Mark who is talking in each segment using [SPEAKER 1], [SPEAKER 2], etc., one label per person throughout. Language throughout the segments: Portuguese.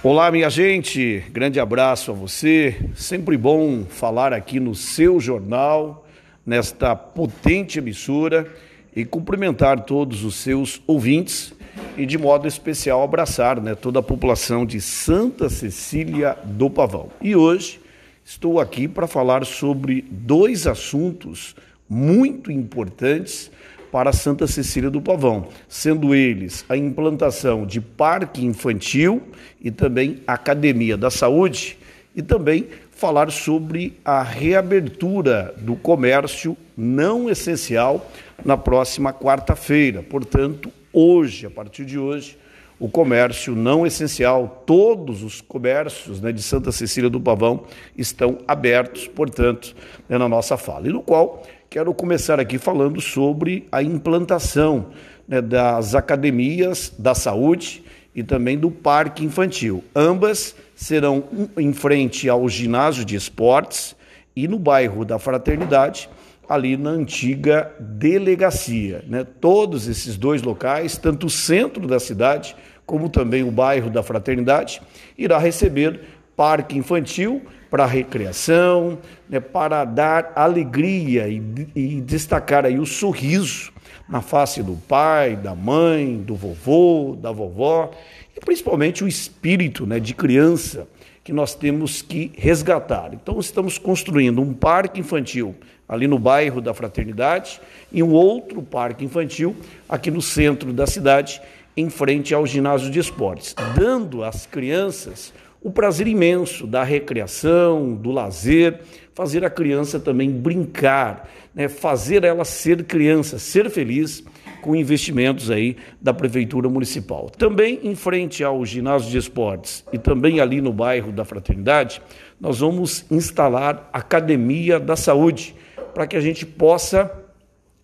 [SPEAKER 1] Olá, minha gente, grande abraço a você. Sempre bom falar aqui no seu jornal, nesta potente emissora e cumprimentar todos os seus ouvintes e, de modo especial, abraçar né, toda a população de Santa Cecília do Pavão. E hoje estou aqui para falar sobre dois assuntos muito importantes para Santa Cecília do Pavão, sendo eles a implantação de parque infantil e também academia da saúde e também falar sobre a reabertura do comércio não essencial na próxima quarta-feira. Portanto, hoje, a partir de hoje, o comércio não essencial, todos os comércios né, de Santa Cecília do Pavão estão abertos, portanto, né, na nossa fala. E no qual quero começar aqui falando sobre a implantação né, das academias da saúde e também do parque infantil. Ambas serão em frente ao ginásio de esportes e no bairro da Fraternidade ali na antiga delegacia. Né? Todos esses dois locais, tanto o centro da cidade como também o bairro da Fraternidade, irá receber parque infantil para recreação, né, para dar alegria e, e destacar aí o sorriso na face do pai, da mãe, do vovô, da vovó e principalmente o espírito né, de criança que nós temos que resgatar. Então, estamos construindo um parque infantil ali no bairro da Fraternidade e um outro parque infantil aqui no centro da cidade, em frente ao ginásio de esportes, dando às crianças o prazer imenso da recreação, do lazer, fazer a criança também brincar, né? fazer ela ser criança, ser feliz com investimentos aí da Prefeitura Municipal. Também em frente ao ginásio de esportes e também ali no bairro da Fraternidade, nós vamos instalar a Academia da Saúde, para que a gente possa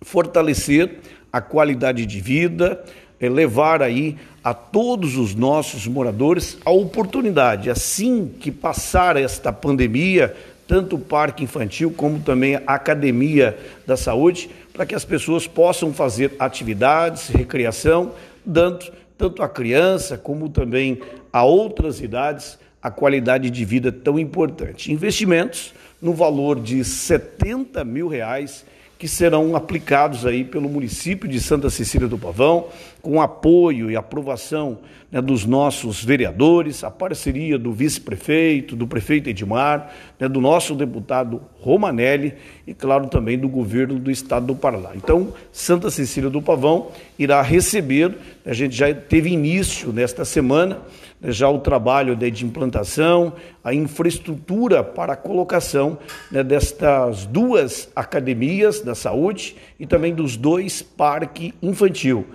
[SPEAKER 1] fortalecer a qualidade de vida, eh, levar aí a todos os nossos moradores a oportunidade, assim que passar esta pandemia, tanto o parque infantil como também a academia da saúde, para que as pessoas possam fazer atividades, recreação, dando tanto à criança como também a outras idades a qualidade de vida tão importante. Investimentos no valor de 70 mil reais que serão aplicados aí pelo município de Santa Cecília do Pavão, com apoio e aprovação né, dos nossos vereadores, a parceria do vice-prefeito, do prefeito Edmar, né, do nosso deputado Romanelli e, claro, também do governo do estado do Paraná. Então, Santa Cecília do Pavão irá receber, a gente já teve início nesta semana, né, já o trabalho de implantação, a infraestrutura para a colocação né, destas duas academias da saúde e também dos dois parques infantil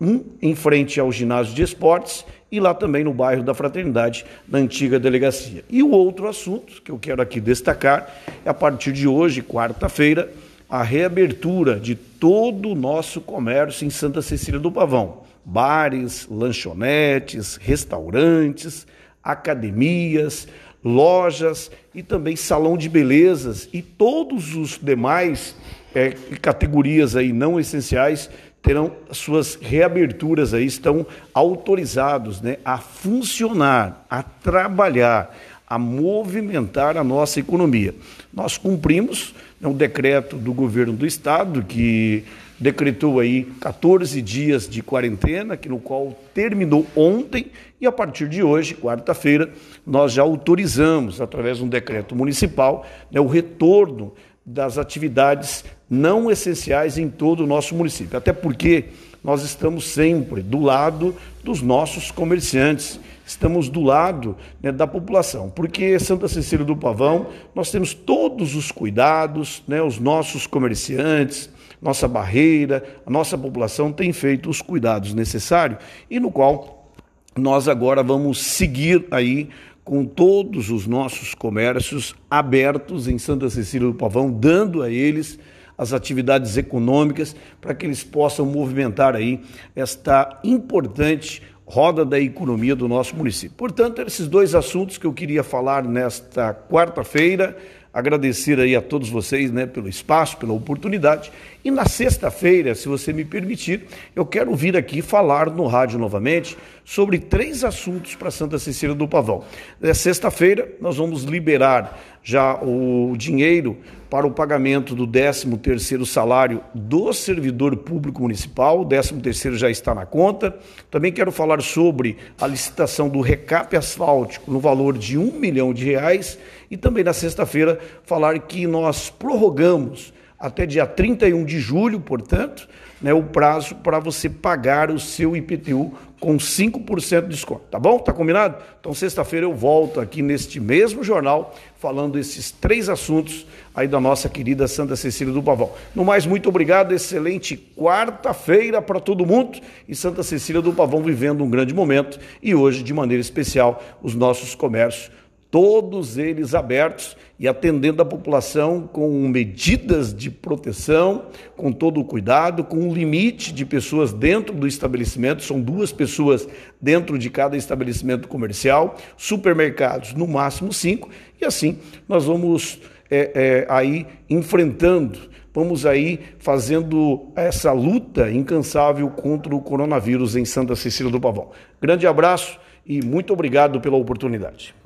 [SPEAKER 1] um em frente ao ginásio de esportes e lá também no bairro da Fraternidade, na antiga delegacia. E o outro assunto que eu quero aqui destacar é a partir de hoje, quarta-feira, a reabertura de todo o nosso comércio em Santa Cecília do Pavão. Bares, lanchonetes, restaurantes, academias, lojas e também salão de belezas e todos os demais é, categorias aí não essenciais terão suas reaberturas aí, estão autorizados né, a funcionar, a trabalhar, a movimentar a nossa economia. Nós cumprimos né, um decreto do governo do estado que decretou aí 14 dias de quarentena, que no qual terminou ontem e a partir de hoje, quarta-feira, nós já autorizamos através de um decreto municipal né, o retorno das atividades não essenciais em todo o nosso município. Até porque nós estamos sempre do lado dos nossos comerciantes, estamos do lado né, da população, porque Santa Cecília do Pavão nós temos todos os cuidados, né, os nossos comerciantes, nossa barreira, a nossa população tem feito os cuidados necessários e no qual nós agora vamos seguir aí com todos os nossos comércios abertos em Santa Cecília do Pavão, dando a eles as atividades econômicas para que eles possam movimentar aí esta importante roda da economia do nosso município. Portanto, esses dois assuntos que eu queria falar nesta quarta-feira, agradecer aí a todos vocês, né, pelo espaço, pela oportunidade. E na sexta-feira, se você me permitir, eu quero vir aqui falar no rádio novamente sobre três assuntos para Santa Cecília do Pavão. É, sexta-feira nós vamos liberar já o dinheiro para o pagamento do 13º salário do servidor público municipal, o 13º já está na conta. Também quero falar sobre a licitação do recap asfáltico no valor de um milhão de reais e também na sexta-feira falar que nós prorrogamos até dia 31 de julho, portanto, né, o prazo para você pagar o seu IPTU com 5% de desconto, tá bom? Tá combinado? Então, sexta-feira eu volto aqui neste mesmo jornal falando esses três assuntos aí da nossa querida Santa Cecília do Pavão. No mais, muito obrigado, excelente quarta-feira para todo mundo e Santa Cecília do Pavão vivendo um grande momento e hoje, de maneira especial, os nossos comércios todos eles abertos e atendendo a população com medidas de proteção, com todo o cuidado, com um limite de pessoas dentro do estabelecimento, são duas pessoas dentro de cada estabelecimento comercial, supermercados no máximo cinco, e assim nós vamos é, é, aí enfrentando, vamos aí fazendo essa luta incansável contra o coronavírus em Santa Cecília do Pavão. Grande abraço e muito obrigado pela oportunidade.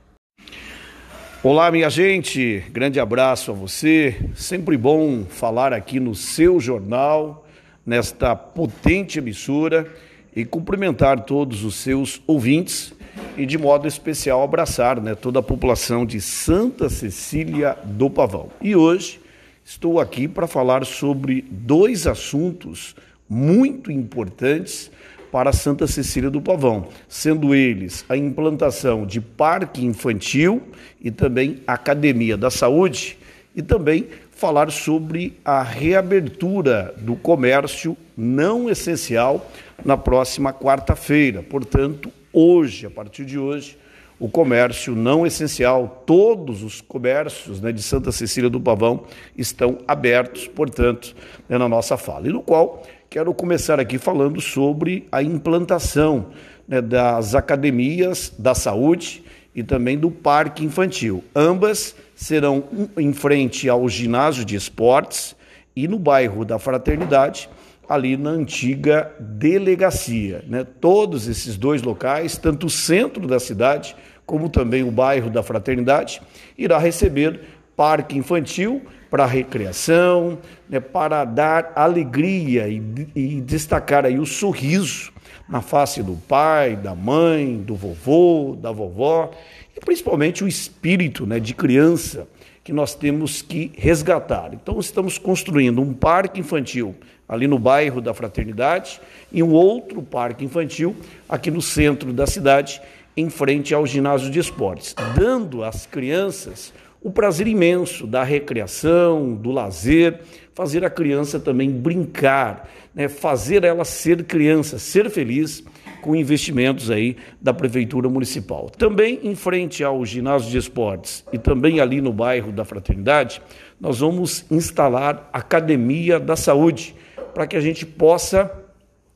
[SPEAKER 1] Olá, minha gente, grande abraço a você. Sempre bom falar aqui no seu jornal, nesta potente emissora e cumprimentar todos os seus ouvintes e, de modo especial, abraçar né, toda a população de Santa Cecília do Pavão. E hoje estou aqui para falar sobre dois assuntos muito importantes para Santa Cecília do Pavão, sendo eles a implantação de parque infantil e também academia da saúde e também falar sobre a reabertura do comércio não essencial na próxima quarta-feira. Portanto, hoje, a partir de hoje, o comércio não essencial, todos os comércios né, de Santa Cecília do Pavão estão abertos, portanto, né, na nossa fala. E no qual Quero começar aqui falando sobre a implantação né, das academias da saúde e também do parque infantil. Ambas serão em frente ao ginásio de esportes e no bairro da Fraternidade, ali na antiga delegacia. Né? Todos esses dois locais, tanto o centro da cidade como também o bairro da Fraternidade, irá receber parque infantil para recreação, né, para dar alegria e, e destacar aí o sorriso na face do pai, da mãe, do vovô, da vovó e principalmente o espírito né, de criança que nós temos que resgatar. Então, estamos construindo um parque infantil ali no bairro da Fraternidade e um outro parque infantil aqui no centro da cidade, em frente ao ginásio de esportes, dando às crianças o prazer imenso da recreação, do lazer, fazer a criança também brincar, né? fazer ela ser criança, ser feliz com investimentos aí da prefeitura municipal. Também em frente ao ginásio de esportes e também ali no bairro da Fraternidade, nós vamos instalar a academia da saúde para que a gente possa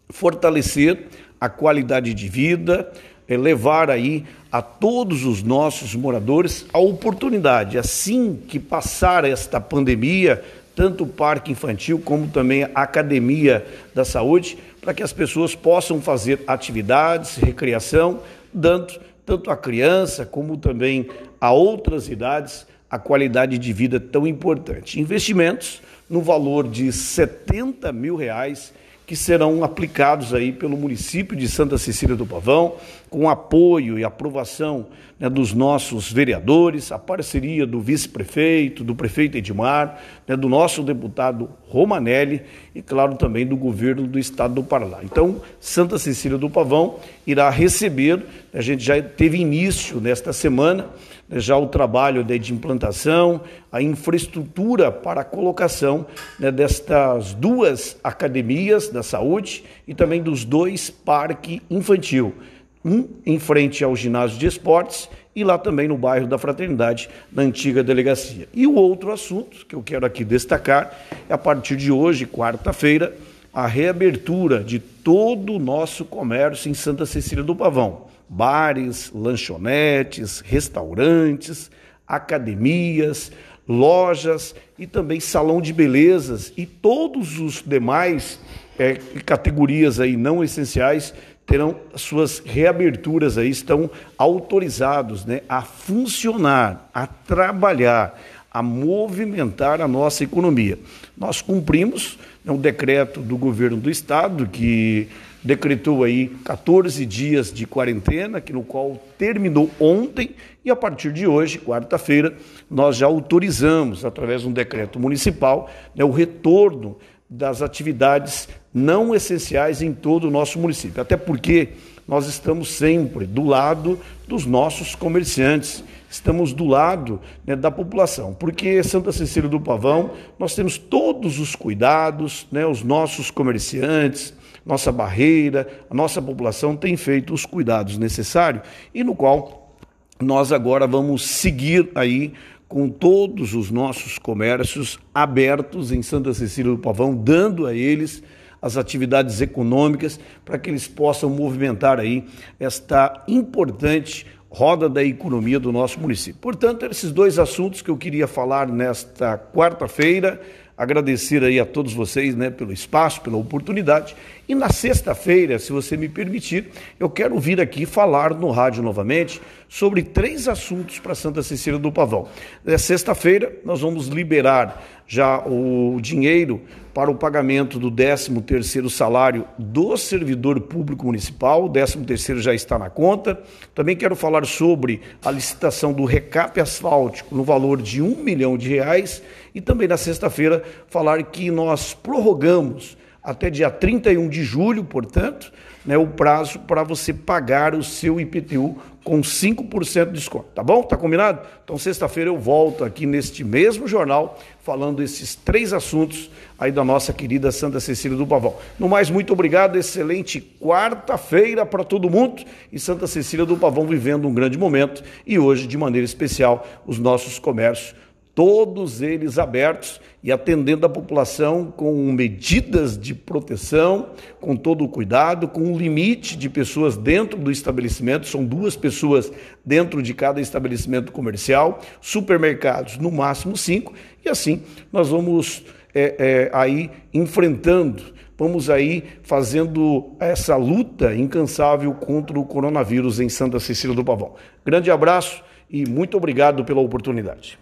[SPEAKER 1] fortalecer a qualidade de vida, levar aí a todos os nossos moradores a oportunidade, assim que passar esta pandemia, tanto o parque infantil como também a academia da saúde, para que as pessoas possam fazer atividades, recreação, dando tanto à criança como também a outras idades a qualidade de vida tão importante. Investimentos no valor de 70 mil reais que serão aplicados aí pelo município de Santa Cecília do Pavão, com apoio e aprovação né, dos nossos vereadores, a parceria do vice-prefeito, do prefeito Edmar, né, do nosso deputado Romanelli e, claro, também do governo do estado do Paraná. Então, Santa Cecília do Pavão irá receber, a gente já teve início nesta semana, né, já o trabalho de implantação, a infraestrutura para a colocação né, destas duas academias da saúde e também dos dois parques infantil. Um em frente ao ginásio de esportes e lá também no bairro da Fraternidade, na antiga delegacia. E o outro assunto que eu quero aqui destacar é a partir de hoje, quarta-feira, a reabertura de todo o nosso comércio em Santa Cecília do Pavão bares, lanchonetes, restaurantes, academias, lojas e também salão de belezas e todos os demais é, categorias aí não essenciais terão suas reaberturas aí, estão autorizados né, a funcionar, a trabalhar, a movimentar a nossa economia. Nós cumprimos né, um decreto do governo do estado que decretou aí 14 dias de quarentena, que no qual terminou ontem e a partir de hoje, quarta-feira, nós já autorizamos através de um decreto municipal né, o retorno das atividades não essenciais em todo o nosso município. Até porque nós estamos sempre do lado dos nossos comerciantes, estamos do lado né, da população, porque Santa Cecília do Pavão nós temos todos os cuidados, né, os nossos comerciantes, nossa barreira, a nossa população tem feito os cuidados necessários e no qual nós agora vamos seguir aí com todos os nossos comércios abertos em Santa Cecília do Pavão, dando a eles as atividades econômicas para que eles possam movimentar aí esta importante roda da economia do nosso município. Portanto, esses dois assuntos que eu queria falar nesta quarta-feira, agradecer aí a todos vocês, né, pelo espaço, pela oportunidade. E na sexta-feira, se você me permitir, eu quero vir aqui falar no rádio novamente sobre três assuntos para Santa Cecília do Pavão. É sexta-feira nós vamos liberar já o dinheiro para o pagamento do 13º salário do servidor público municipal, o 13º já está na conta. Também quero falar sobre a licitação do recap asfáltico no valor de um milhão de reais e também na sexta-feira falar que nós prorrogamos até dia 31 de julho, portanto, né, o prazo para você pagar o seu IPTU com 5% de desconto, tá bom? Tá combinado? Então, sexta-feira eu volto aqui neste mesmo jornal falando esses três assuntos aí da nossa querida Santa Cecília do Pavão. No mais, muito obrigado, excelente quarta-feira para todo mundo e Santa Cecília do Pavão vivendo um grande momento e hoje, de maneira especial, os nossos comércios todos eles abertos e atendendo a população com medidas de proteção, com todo o cuidado, com um limite de pessoas dentro do estabelecimento, são duas pessoas dentro de cada estabelecimento comercial, supermercados no máximo cinco, e assim nós vamos é, é, aí enfrentando, vamos aí fazendo essa luta incansável contra o coronavírus em Santa Cecília do Pavão. Grande abraço e muito obrigado pela oportunidade.